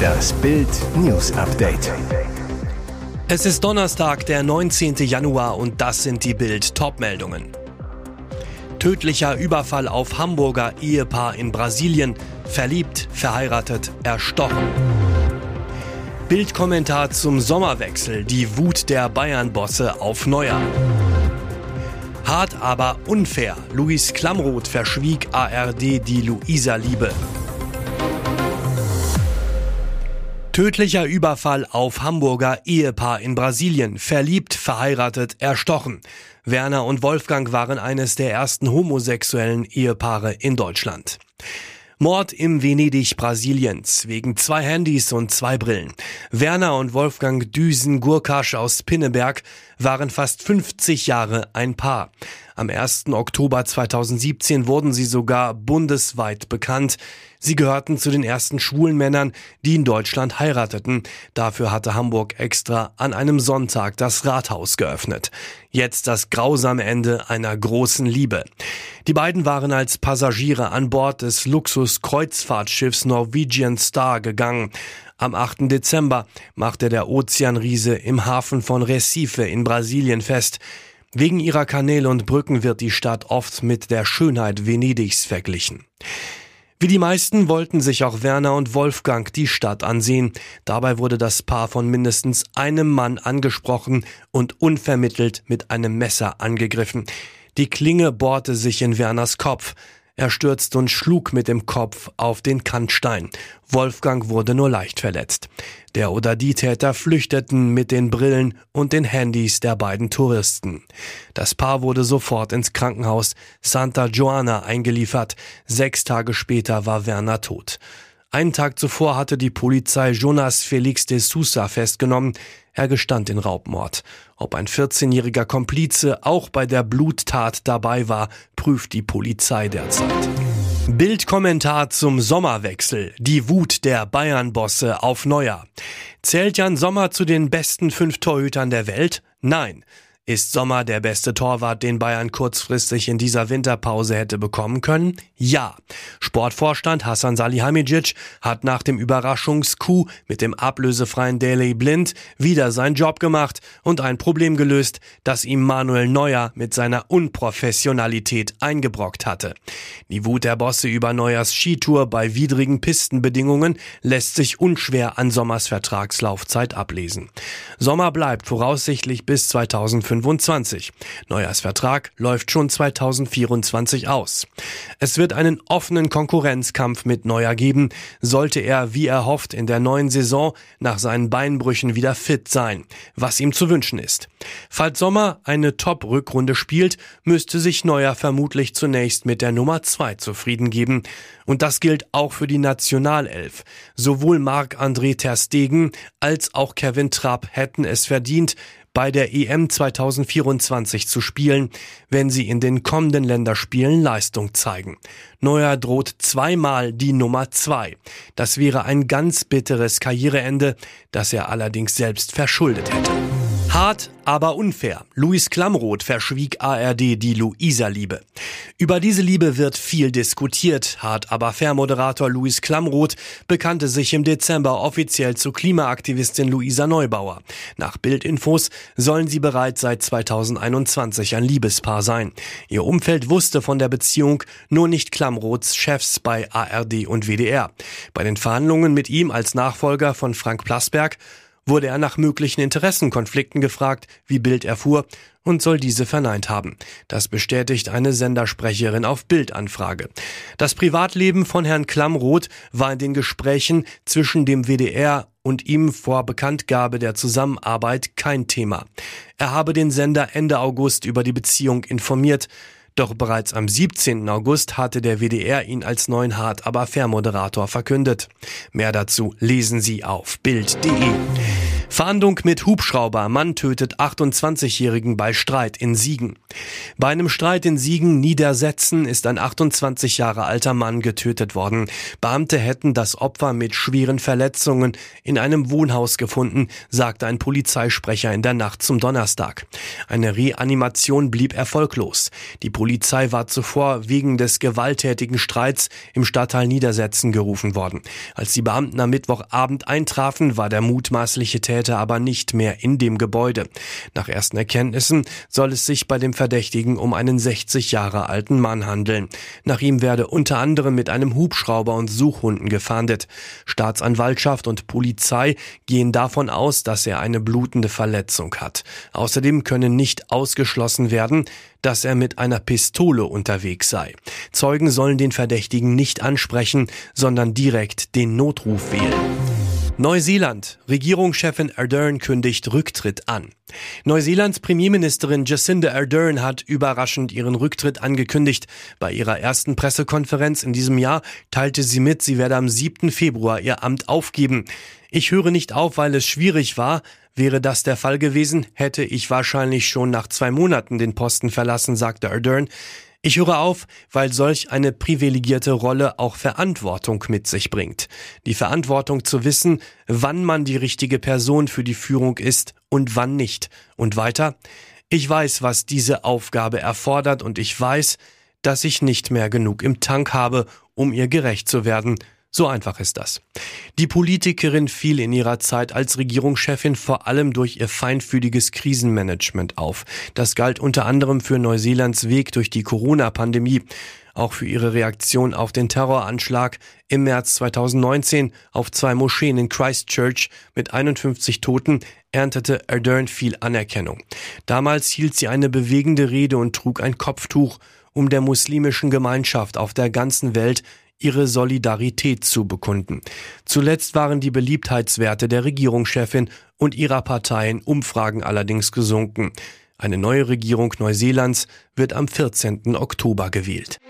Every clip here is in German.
Das Bild News Update. Es ist Donnerstag, der 19. Januar und das sind die Bild Topmeldungen. Tödlicher Überfall auf Hamburger Ehepaar in Brasilien, verliebt, verheiratet, erstochen. Bildkommentar zum Sommerwechsel, die Wut der Bayern-Bosse auf Neuer. Hart aber unfair. Luis Klamroth verschwieg ARD die Luisa-Liebe. Tödlicher Überfall auf Hamburger Ehepaar in Brasilien. Verliebt, verheiratet, erstochen. Werner und Wolfgang waren eines der ersten homosexuellen Ehepaare in Deutschland. Mord im Venedig Brasiliens wegen zwei Handys und zwei Brillen. Werner und Wolfgang Düsen-Gurkasch aus Pinneberg waren fast 50 Jahre ein Paar. Am 1. Oktober 2017 wurden sie sogar bundesweit bekannt. Sie gehörten zu den ersten schwulen Männern, die in Deutschland heirateten. Dafür hatte Hamburg extra an einem Sonntag das Rathaus geöffnet. Jetzt das grausame Ende einer großen Liebe. Die beiden waren als Passagiere an Bord des Luxus-Kreuzfahrtschiffs Norwegian Star gegangen. Am 8. Dezember machte der Ozeanriese im Hafen von Recife in Brasilien fest. Wegen ihrer Kanäle und Brücken wird die Stadt oft mit der Schönheit Venedigs verglichen. Wie die meisten wollten sich auch Werner und Wolfgang die Stadt ansehen. Dabei wurde das Paar von mindestens einem Mann angesprochen und unvermittelt mit einem Messer angegriffen. Die Klinge bohrte sich in Werners Kopf. Er stürzte und schlug mit dem Kopf auf den Kantstein. Wolfgang wurde nur leicht verletzt. Der oder die Täter flüchteten mit den Brillen und den Handys der beiden Touristen. Das Paar wurde sofort ins Krankenhaus Santa Joana eingeliefert. Sechs Tage später war Werner tot. Einen Tag zuvor hatte die Polizei Jonas Felix de Sousa festgenommen. Er gestand den Raubmord. Ob ein 14-jähriger Komplize auch bei der Bluttat dabei war, prüft die Polizei derzeit. Bildkommentar zum Sommerwechsel. Die Wut der Bayern-Bosse auf Neuer. Zählt Jan Sommer zu den besten fünf Torhütern der Welt? Nein. Ist Sommer der beste Torwart, den Bayern kurzfristig in dieser Winterpause hätte bekommen können? Ja. Sportvorstand Hassan Salihamidzic hat nach dem Überraschungscoup mit dem ablösefreien Daily Blind wieder seinen Job gemacht und ein Problem gelöst, das ihm Manuel Neuer mit seiner Unprofessionalität eingebrockt hatte. Die Wut der Bosse über Neuers Skitour bei widrigen Pistenbedingungen lässt sich unschwer an Sommers Vertragslaufzeit ablesen. Sommer bleibt voraussichtlich bis 2025 2025. Neuers Vertrag läuft schon 2024 aus. Es wird einen offenen Konkurrenzkampf mit Neuer geben, sollte er, wie er hofft, in der neuen Saison nach seinen Beinbrüchen wieder fit sein, was ihm zu wünschen ist. Falls Sommer eine Top-Rückrunde spielt, müsste sich Neuer vermutlich zunächst mit der Nummer 2 zufrieden geben. Und das gilt auch für die Nationalelf. Sowohl Marc-André Ter Stegen als auch Kevin Trapp hätten es verdient, bei der EM 2024 zu spielen, wenn sie in den kommenden Länderspielen Leistung zeigen. Neuer droht zweimal die Nummer zwei. Das wäre ein ganz bitteres Karriereende, das er allerdings selbst verschuldet hätte. Hart, aber unfair. Luis Klamroth verschwieg ARD die Luisa-Liebe. Über diese Liebe wird viel diskutiert. Hart, aber fair Moderator Luis Klamroth bekannte sich im Dezember offiziell zur Klimaaktivistin Luisa Neubauer. Nach Bildinfos sollen sie bereits seit 2021 ein Liebespaar sein. Ihr Umfeld wusste von der Beziehung, nur nicht Klamroths Chefs bei ARD und WDR. Bei den Verhandlungen mit ihm als Nachfolger von Frank Plasberg wurde er nach möglichen Interessenkonflikten gefragt, wie Bild erfuhr, und soll diese verneint haben. Das bestätigt eine Sendersprecherin auf Bildanfrage. Das Privatleben von Herrn Klammroth war in den Gesprächen zwischen dem WDR und ihm vor Bekanntgabe der Zusammenarbeit kein Thema. Er habe den Sender Ende August über die Beziehung informiert. Doch bereits am 17. August hatte der WDR ihn als neuen Hart aber Fair Moderator verkündet. Mehr dazu lesen Sie auf Bild.de. Fahndung mit Hubschrauber. Mann tötet 28-Jährigen bei Streit in Siegen. Bei einem Streit in Siegen Niedersetzen ist ein 28 Jahre alter Mann getötet worden. Beamte hätten das Opfer mit schweren Verletzungen in einem Wohnhaus gefunden, sagte ein Polizeisprecher in der Nacht zum Donnerstag. Eine Reanimation blieb erfolglos. Die Polizei war zuvor wegen des gewalttätigen Streits im Stadtteil Niedersetzen gerufen worden. Als die Beamten am Mittwochabend eintrafen, war der mutmaßliche Täter Täter aber nicht mehr in dem Gebäude. Nach ersten Erkenntnissen soll es sich bei dem Verdächtigen um einen 60 Jahre alten Mann handeln. Nach ihm werde unter anderem mit einem Hubschrauber und Suchhunden gefahndet. Staatsanwaltschaft und Polizei gehen davon aus, dass er eine blutende Verletzung hat. Außerdem können nicht ausgeschlossen werden, dass er mit einer Pistole unterwegs sei. Zeugen sollen den Verdächtigen nicht ansprechen, sondern direkt den Notruf wählen. Neuseeland. Regierungschefin Ardern kündigt Rücktritt an. Neuseelands Premierministerin Jacinda Ardern hat überraschend ihren Rücktritt angekündigt. Bei ihrer ersten Pressekonferenz in diesem Jahr teilte sie mit, sie werde am 7. Februar ihr Amt aufgeben. Ich höre nicht auf, weil es schwierig war. Wäre das der Fall gewesen, hätte ich wahrscheinlich schon nach zwei Monaten den Posten verlassen, sagte Ardern. Ich höre auf, weil solch eine privilegierte Rolle auch Verantwortung mit sich bringt. Die Verantwortung zu wissen, wann man die richtige Person für die Führung ist und wann nicht. Und weiter, ich weiß, was diese Aufgabe erfordert und ich weiß, dass ich nicht mehr genug im Tank habe, um ihr gerecht zu werden, so einfach ist das. Die Politikerin fiel in ihrer Zeit als Regierungschefin vor allem durch ihr feinfühliges Krisenmanagement auf. Das galt unter anderem für Neuseelands Weg durch die Corona-Pandemie, auch für ihre Reaktion auf den Terroranschlag im März 2019 auf zwei Moscheen in Christchurch mit 51 Toten erntete Ardern viel Anerkennung. Damals hielt sie eine bewegende Rede und trug ein Kopftuch, um der muslimischen Gemeinschaft auf der ganzen Welt ihre Solidarität zu bekunden. Zuletzt waren die Beliebtheitswerte der Regierungschefin und ihrer Partei in Umfragen allerdings gesunken. Eine neue Regierung Neuseelands wird am 14. Oktober gewählt.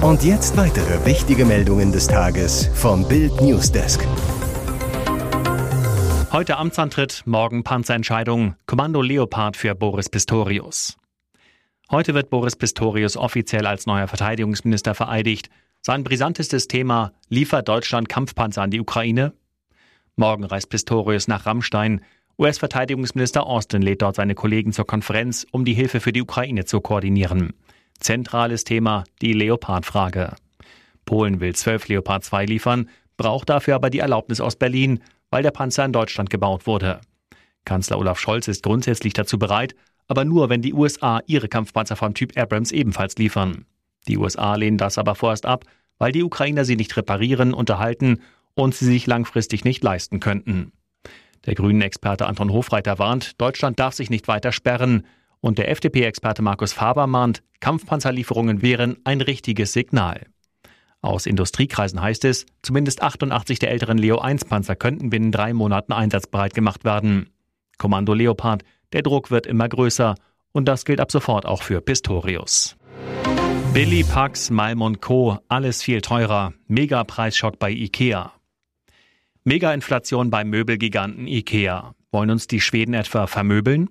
Und jetzt weitere wichtige Meldungen des Tages vom Bild Newsdesk. Heute Amtsantritt, morgen Panzerentscheidung. Kommando Leopard für Boris Pistorius. Heute wird Boris Pistorius offiziell als neuer Verteidigungsminister vereidigt. Sein brisantestes Thema liefert Deutschland Kampfpanzer an die Ukraine? Morgen reist Pistorius nach Rammstein. US-Verteidigungsminister Austin lädt dort seine Kollegen zur Konferenz, um die Hilfe für die Ukraine zu koordinieren. Zentrales Thema die Leopard-Frage. Polen will zwölf Leopard 2 liefern, braucht dafür aber die Erlaubnis aus Berlin, weil der Panzer in Deutschland gebaut wurde. Kanzler Olaf Scholz ist grundsätzlich dazu bereit, aber nur, wenn die USA ihre Kampfpanzer vom Typ Abrams ebenfalls liefern. Die USA lehnen das aber vorerst ab, weil die Ukrainer sie nicht reparieren, unterhalten und sie sich langfristig nicht leisten könnten. Der Grünen-Experte Anton Hofreiter warnt, Deutschland darf sich nicht weiter sperren. Und der FDP-Experte Markus Faber mahnt, Kampfpanzerlieferungen wären ein richtiges Signal. Aus Industriekreisen heißt es, zumindest 88 der älteren Leo 1 Panzer könnten binnen drei Monaten einsatzbereit gemacht werden. Kommando Leopard der Druck wird immer größer und das gilt ab sofort auch für Pistorius. Billy Pax, Malm Co., alles viel teurer. Mega-Preisschock bei IKEA. Mega-Inflation beim Möbelgiganten IKEA. Wollen uns die Schweden etwa vermöbeln?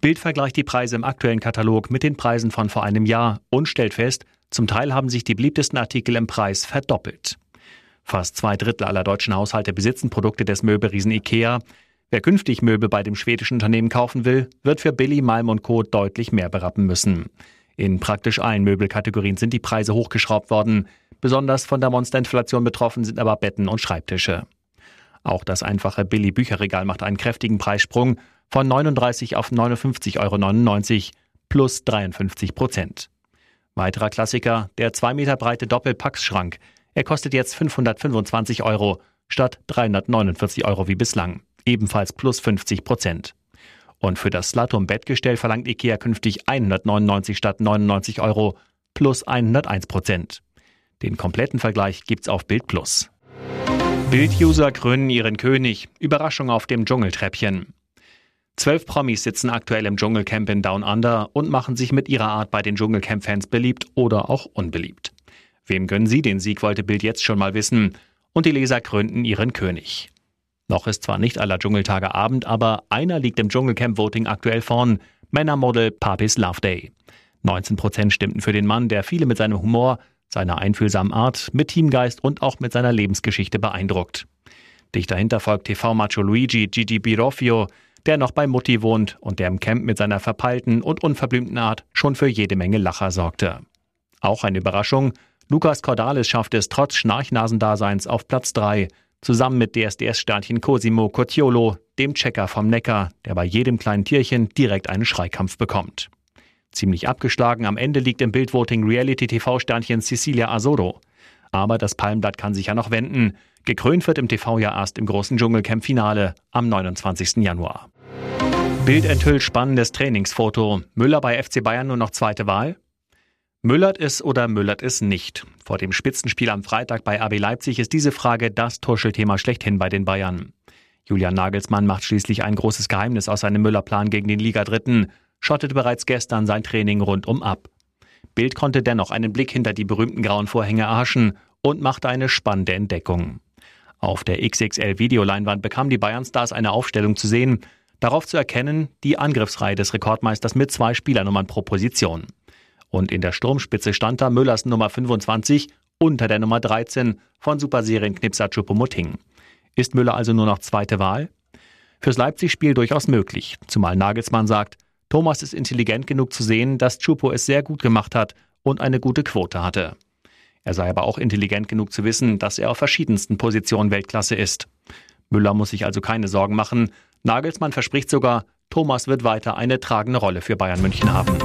Bild vergleicht die Preise im aktuellen Katalog mit den Preisen von vor einem Jahr und stellt fest, zum Teil haben sich die beliebtesten Artikel im Preis verdoppelt. Fast zwei Drittel aller deutschen Haushalte besitzen Produkte des Möbelriesen IKEA. Wer künftig Möbel bei dem schwedischen Unternehmen kaufen will, wird für Billy, Malm und Co. deutlich mehr berappen müssen. In praktisch allen Möbelkategorien sind die Preise hochgeschraubt worden. Besonders von der Monsterinflation betroffen sind aber Betten und Schreibtische. Auch das einfache Billy Bücherregal macht einen kräftigen Preissprung von 39 auf 59,99 Euro plus 53 Prozent. Weiterer Klassiker, der 2 Meter breite Doppelpackschrank. Er kostet jetzt 525 Euro statt 349 Euro wie bislang ebenfalls plus 50 Prozent. Und für das Slatum-Bettgestell verlangt IKEA künftig 199 statt 99 Euro plus 101 Prozent. Den kompletten Vergleich gibt's auf Bild Plus. Bild-User krönen ihren König. Überraschung auf dem Dschungeltreppchen. Zwölf Promis sitzen aktuell im Dschungelcamp in Down Under und machen sich mit ihrer Art bei den Dschungelcamp-Fans beliebt oder auch unbeliebt. Wem gönnen sie den Sieg, wollte Bild jetzt schon mal wissen. Und die Leser krönten ihren König. Noch ist zwar nicht aller Dschungeltage Abend, aber einer liegt im Dschungelcamp-Voting aktuell vorn. Männermodel Papis Loveday. 19 Prozent stimmten für den Mann, der viele mit seinem Humor, seiner einfühlsamen Art, mit Teamgeist und auch mit seiner Lebensgeschichte beeindruckt. Dicht dahinter folgt TV-Macho Luigi Gigi Biroffio, der noch bei Mutti wohnt und der im Camp mit seiner verpeilten und unverblümten Art schon für jede Menge Lacher sorgte. Auch eine Überraschung, Lukas Cordalis schafft es trotz Schnarchnasendaseins auf Platz 3 zusammen mit DSDS-Sternchen Cosimo Cottiolo, dem Checker vom Neckar, der bei jedem kleinen Tierchen direkt einen Schreikampf bekommt. Ziemlich abgeschlagen am Ende liegt im Bildvoting Reality-TV-Sternchen Cecilia Azoro. Aber das Palmblatt kann sich ja noch wenden. Gekrönt wird im TV ja erst im großen Dschungelcamp-Finale am 29. Januar. Bild enthüllt spannendes Trainingsfoto. Müller bei FC Bayern nur noch zweite Wahl? Müllert es oder müllert es nicht? Vor dem Spitzenspiel am Freitag bei RB Leipzig ist diese Frage das Tuschelthema schlechthin bei den Bayern. Julian Nagelsmann macht schließlich ein großes Geheimnis aus seinem Müllerplan gegen den Liga-Dritten, schottete bereits gestern sein Training rundum ab. Bild konnte dennoch einen Blick hinter die berühmten grauen Vorhänge erhaschen und machte eine spannende Entdeckung. Auf der XXL-Videoleinwand bekamen die Bayern-Stars eine Aufstellung zu sehen, darauf zu erkennen die Angriffsreihe des Rekordmeisters mit zwei Spielernummern pro Position. Und in der Sturmspitze stand da Müllers Nummer 25 unter der Nummer 13 von Superserienknipser Choupo-Moting. Ist Müller also nur noch zweite Wahl? Fürs Leipzig-Spiel durchaus möglich, zumal Nagelsmann sagt, Thomas ist intelligent genug zu sehen, dass Chupo es sehr gut gemacht hat und eine gute Quote hatte. Er sei aber auch intelligent genug zu wissen, dass er auf verschiedensten Positionen Weltklasse ist. Müller muss sich also keine Sorgen machen. Nagelsmann verspricht sogar, Thomas wird weiter eine tragende Rolle für Bayern München haben.